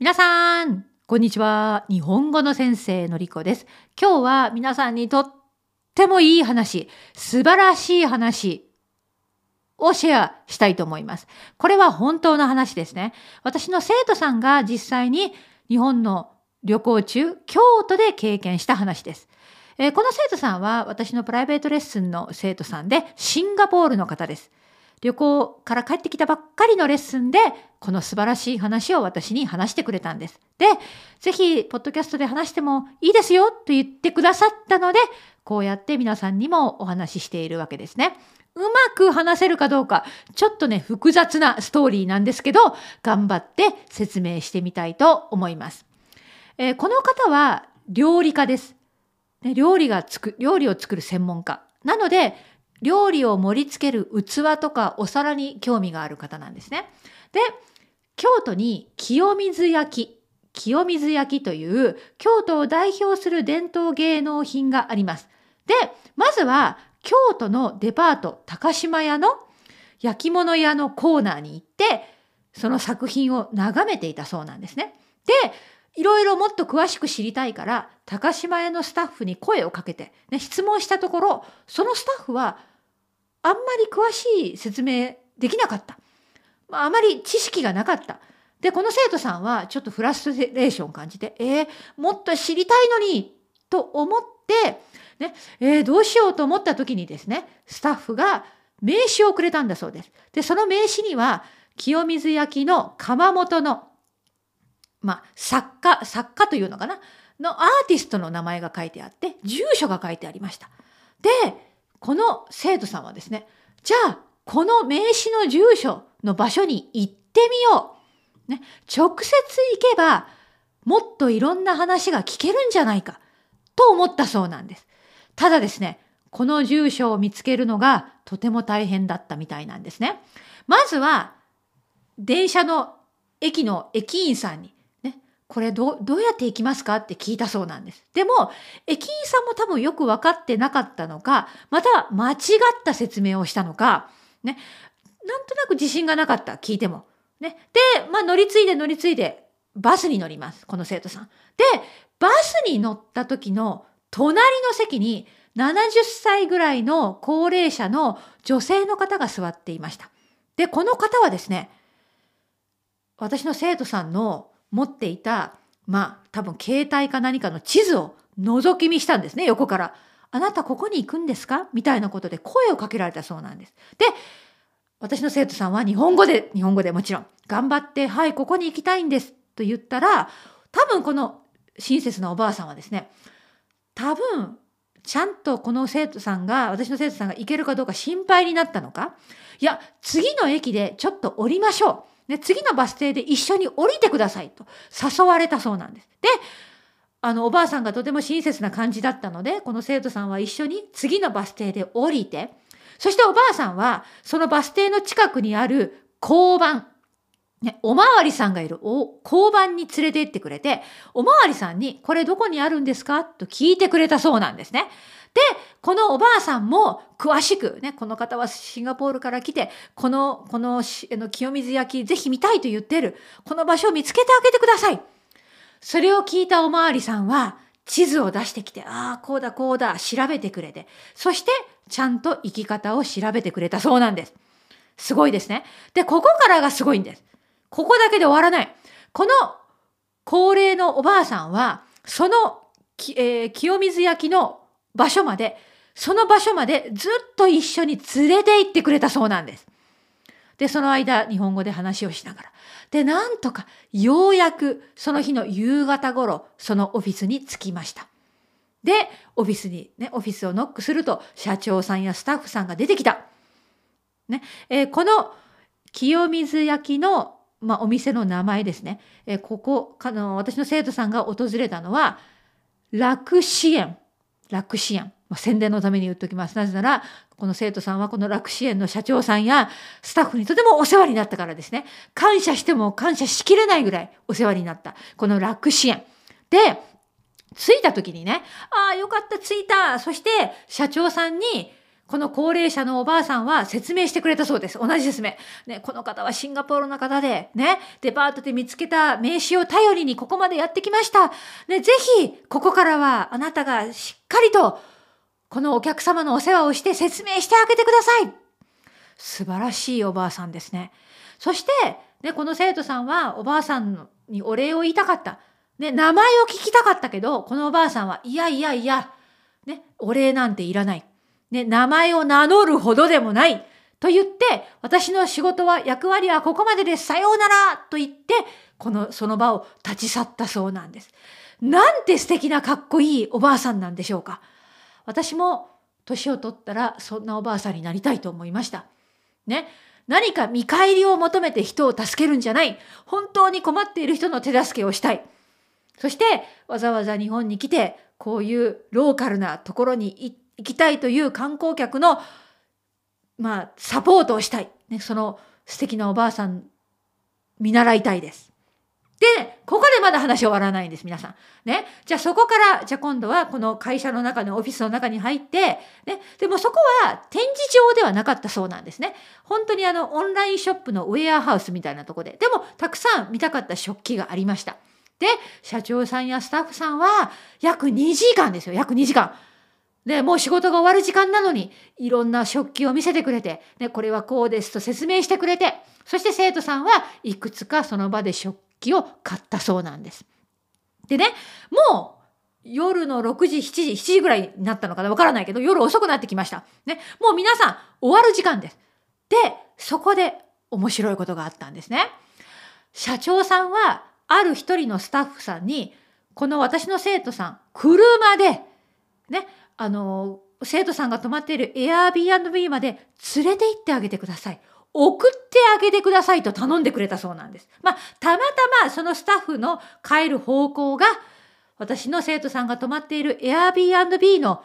皆さん、こんにちは。日本語の先生のりこです。今日は皆さんにとってもいい話、素晴らしい話をシェアしたいと思います。これは本当の話ですね。私の生徒さんが実際に日本の旅行中、京都で経験した話です。えー、この生徒さんは私のプライベートレッスンの生徒さんでシンガポールの方です。旅行から帰ってきたばっかりのレッスンで、この素晴らしい話を私に話してくれたんです。で、ぜひ、ポッドキャストで話してもいいですよと言ってくださったので、こうやって皆さんにもお話ししているわけですね。うまく話せるかどうか、ちょっとね、複雑なストーリーなんですけど、頑張って説明してみたいと思います。えー、この方は料理家です。ね、料理がつく、料理を作る専門家。なので、料理を盛り付ける器とかお皿に興味がある方なんですね。で、京都に清水焼き、清水焼きという京都を代表する伝統芸能品があります。で、まずは京都のデパート高島屋の焼き物屋のコーナーに行って、その作品を眺めていたそうなんですね。で、いろいろもっと詳しく知りたいから、高島屋のスタッフに声をかけて、ね、質問したところ、そのスタッフはあんまり詳しい説明できなかった。まあ、あまり知識がなかった。で、この生徒さんはちょっとフラストレーションを感じて、えー、もっと知りたいのにと思って、ね、えー、どうしようと思った時にですね、スタッフが名刺をくれたんだそうです。で、その名刺には、清水焼の窯元の、まあ、作家、作家というのかな？のアーティストの名前が書いてあって、住所が書いてありました。で、この生徒さんはですね、じゃあ、この名刺の住所の場所に行ってみよう。ね、直接行けば、もっといろんな話が聞けるんじゃないか、と思ったそうなんです。ただですね、この住所を見つけるのがとても大変だったみたいなんですね。まずは、電車の駅の駅員さんにこれどどうやって行きますかって聞いたそうなんです。でも、駅員さんも多分よく分かってなかったのか、また間違った説明をしたのか、ね、なんとなく自信がなかった、聞いても。ね。で、まあ乗り継いで乗り継いで、バスに乗ります、この生徒さん。で、バスに乗った時の隣の席に70歳ぐらいの高齢者の女性の方が座っていました。で、この方はですね、私の生徒さんの持っていた、まあ多分携帯か何かの地図を覗き見したんですね、横から。あなたここに行くんですか？みたいなことで声をかけられたそうなんです。で、私の生徒さんは日本語で、日本語でもちろん、頑張って、はい、ここに行きたいんですと言ったら、多分この親切なおばあさんはですね、多分、ちゃんとこの生徒さんが、私の生徒さんが行けるかどうか心配になったのか、いや、次の駅でちょっと降りましょう。で、次のバス停で一緒に降りてくださいと誘われたそうなんです。で、あの、おばあさんがとても親切な感じだったので、この生徒さんは一緒に次のバス停で降りて、そしておばあさんは、そのバス停の近くにある交番、ね、おまわりさんがいる交番に連れて行ってくれて、おまわりさんに、これどこにあるんですか？と聞いてくれたそうなんですね。で、このおばあさんも詳しく、ね、この方はシンガポールから来て、この、この、の清水焼きぜひ見たいと言ってる。この場所を見つけてあげてください。それを聞いたおまわりさんは、地図を出してきて、ああ、こうだ、こうだ、調べてくれて、そして、ちゃんと生き方を調べてくれたそうなんです。すごいですね。で、ここからがすごいんです。ここだけで終わらない。この高齢のおばあさんは、その、えー、清水焼きの場所まで、その場所までずっと一緒に連れて行ってくれたそうなんです。で、その間、日本語で話をしながら。で、なんとか、ようやく、その日の夕方頃、そのオフィスに着きました。で、オフィスに、ね、オフィスをノックすると、社長さんやスタッフさんが出てきた。ね、えー、この、清水焼の、まあ、お店の名前ですね。えー、ここ、あの、私の生徒さんが訪れたのは、楽支援楽支援。まあ、宣伝のために言っときます。なぜなら、この生徒さんはこの楽支援の社長さんやスタッフにとてもお世話になったからですね。感謝しても感謝しきれないぐらいお世話になった。この楽支援。で、着いた時にね、ああ、よかった、着いた。そして、社長さんに、この高齢者のおばあさんは説明してくれたそうです。同じ説明。ね、この方はシンガポールの方で、ね、デパートで見つけた名刺を頼りにここまでやってきました。ね、ぜひ、ここからはあなたがしっかりと、このお客様のお世話をして説明してあげてください。素晴らしいおばあさんですね。そして、ね、この生徒さんはおばあさんにお礼を言いたかった。ね、名前を聞きたかったけど、このおばあさんは、いやいやいや、ね、お礼なんていらない。ね、名前を名乗るほどでもない。と言って、私の仕事は、役割はここまでです。さようならと言って、この、その場を立ち去ったそうなんです。なんて素敵なかっこいいおばあさんなんでしょうか。私も年を取ったらそんなおばあさんになりたいと思いました。ね。何か見返りを求めて人を助けるんじゃない。本当に困っている人の手助けをしたい。そしてわざわざ日本に来てこういうローカルなところに行っ行きたいという観光客のまあサポートをしたい。ね、その素敵なおばあさん見習いたいです。で、ここでまだ話終わらないんです、皆さん。ね。じゃあそこから、じゃあ今度はこの会社の中のオフィスの中に入って、ね。でもそこは展示場ではなかったそうなんですね。本当にあの、オンラインショップのウェアハウスみたいなとこで。でも、たくさん見たかった食器がありました。で、社長さんやスタッフさんは、約2時間ですよ、約2時間。で、もう仕事が終わる時間なのに、いろんな食器を見せてくれて、ね、これはこうですと説明してくれて、そして生徒さんはいくつかその場で食器を買ったそうなんです。でね、もう夜の6時、7時、7時ぐらいになったのかなわからないけど、夜遅くなってきました。ね、もう皆さん終わる時間です。で、そこで面白いことがあったんですね。社長さんは、ある一人のスタッフさんに、この私の生徒さん、車で、ね、あの、生徒さんが泊まっている Airbnb まで連れて行ってあげてください。送ってあげてくださいと頼んでくれたそうなんです。まあ、たまたまそのスタッフの帰る方向が、私の生徒さんが泊まっている Airbnb の、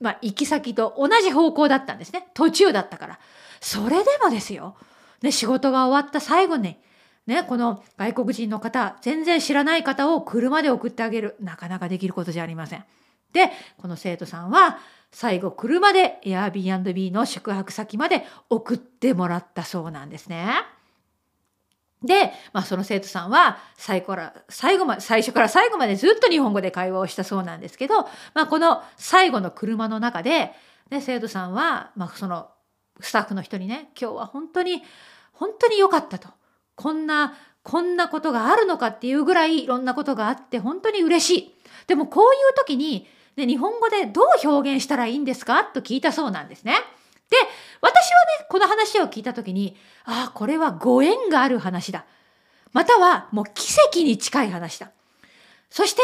まあ、行き先と同じ方向だったんですね。途中だったから。それでもですよ。ね、仕事が終わった最後に、ね、この外国人の方、全然知らない方を車で送ってあげる。なかなかできることじゃありません。で、この生徒さんは、最後車で Airbnb の宿泊先まで送ってもらったそうなんですね。で、まあ、その生徒さんは最後から最後ま最初から最後までずっと日本語で会話をしたそうなんですけど、まあ、この最後の車の中で、ね、生徒さんは、まあ、そのスタッフの人にね今日は本当に本当に良かったとこんなこんなことがあるのかっていうぐらいいろんなことがあって本当に嬉しい。でもこういう時にで、日本語でどう表現したらいいんですか？と聞いたそうなんですね。で、私はね、この話を聞いた時に、ああ、これはご縁がある話だ。または、もう奇跡に近い話だ。そして、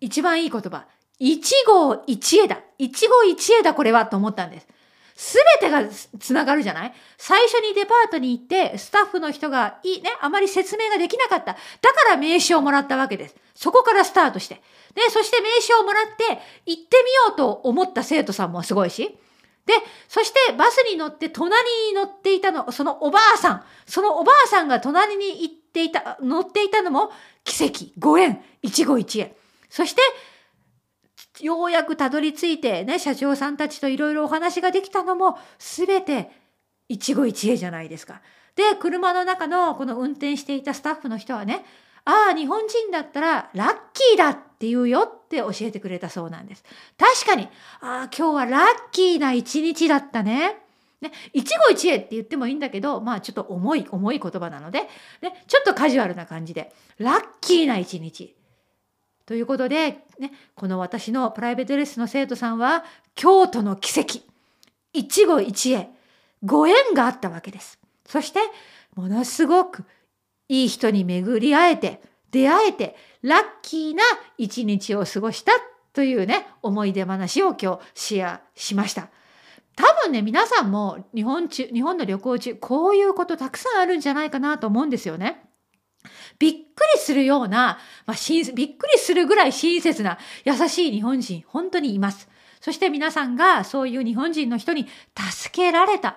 一番いい言葉。一号一会だ。一号一会だ、これは、と思ったんです。すべてがつながるじゃない？最初にデパートに行って、スタッフの人がいいね、あまり説明ができなかった。だから名刺をもらったわけです。そこからスタートして。で、そして名刺をもらって行ってみようと思った生徒さんもすごいし。で、そしてバスに乗って隣に乗っていたの、そのおばあさん、そのおばあさんが隣に行っていた、乗っていたのも奇跡、ご縁、一期一会。そして、ようやくたどり着いてね、社長さんたちといろいろお話ができたのも、すべて一期一会じゃないですか。で、車の中のこの運転していたスタッフの人はね、ああ、日本人だったらラッキーだって言うよって教えてくれたそうなんです。確かに、ああ、今日はラッキーな一日だったね。ね、一期一会って言ってもいいんだけど、まあちょっと重い、重い言葉なので、ね、ちょっとカジュアルな感じで、ラッキーな一日。ということで、ね、この私のプライベートレッスンの生徒さんは、京都の奇跡、一期一会、ご縁があったわけです。そして、ものすごくいい人に巡り会えて、出会えて、ラッキーな一日を過ごしたというね、思い出話を今日シェアしました。多分ね、皆さんも日本中、日本の旅行中、こういうことたくさんあるんじゃないかなと思うんですよね。びっくりするような、まあ、びっくりするぐらい親切な優しい日本人、本当にいます。そして皆さんがそういう日本人の人に助けられた。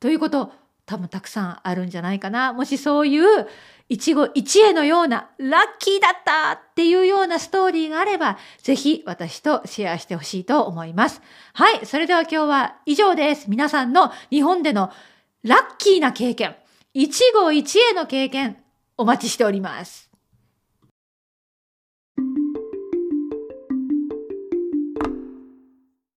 ということ多分たくさんあるんじゃないかな。もしそういう一期一会のようなラッキーだったっていうようなストーリーがあれば、ぜひ私とシェアしてほしいと思います。はい。それでは今日は以上です。皆さんの日本でのラッキーな経験、一期一会の経験、お待ちしております。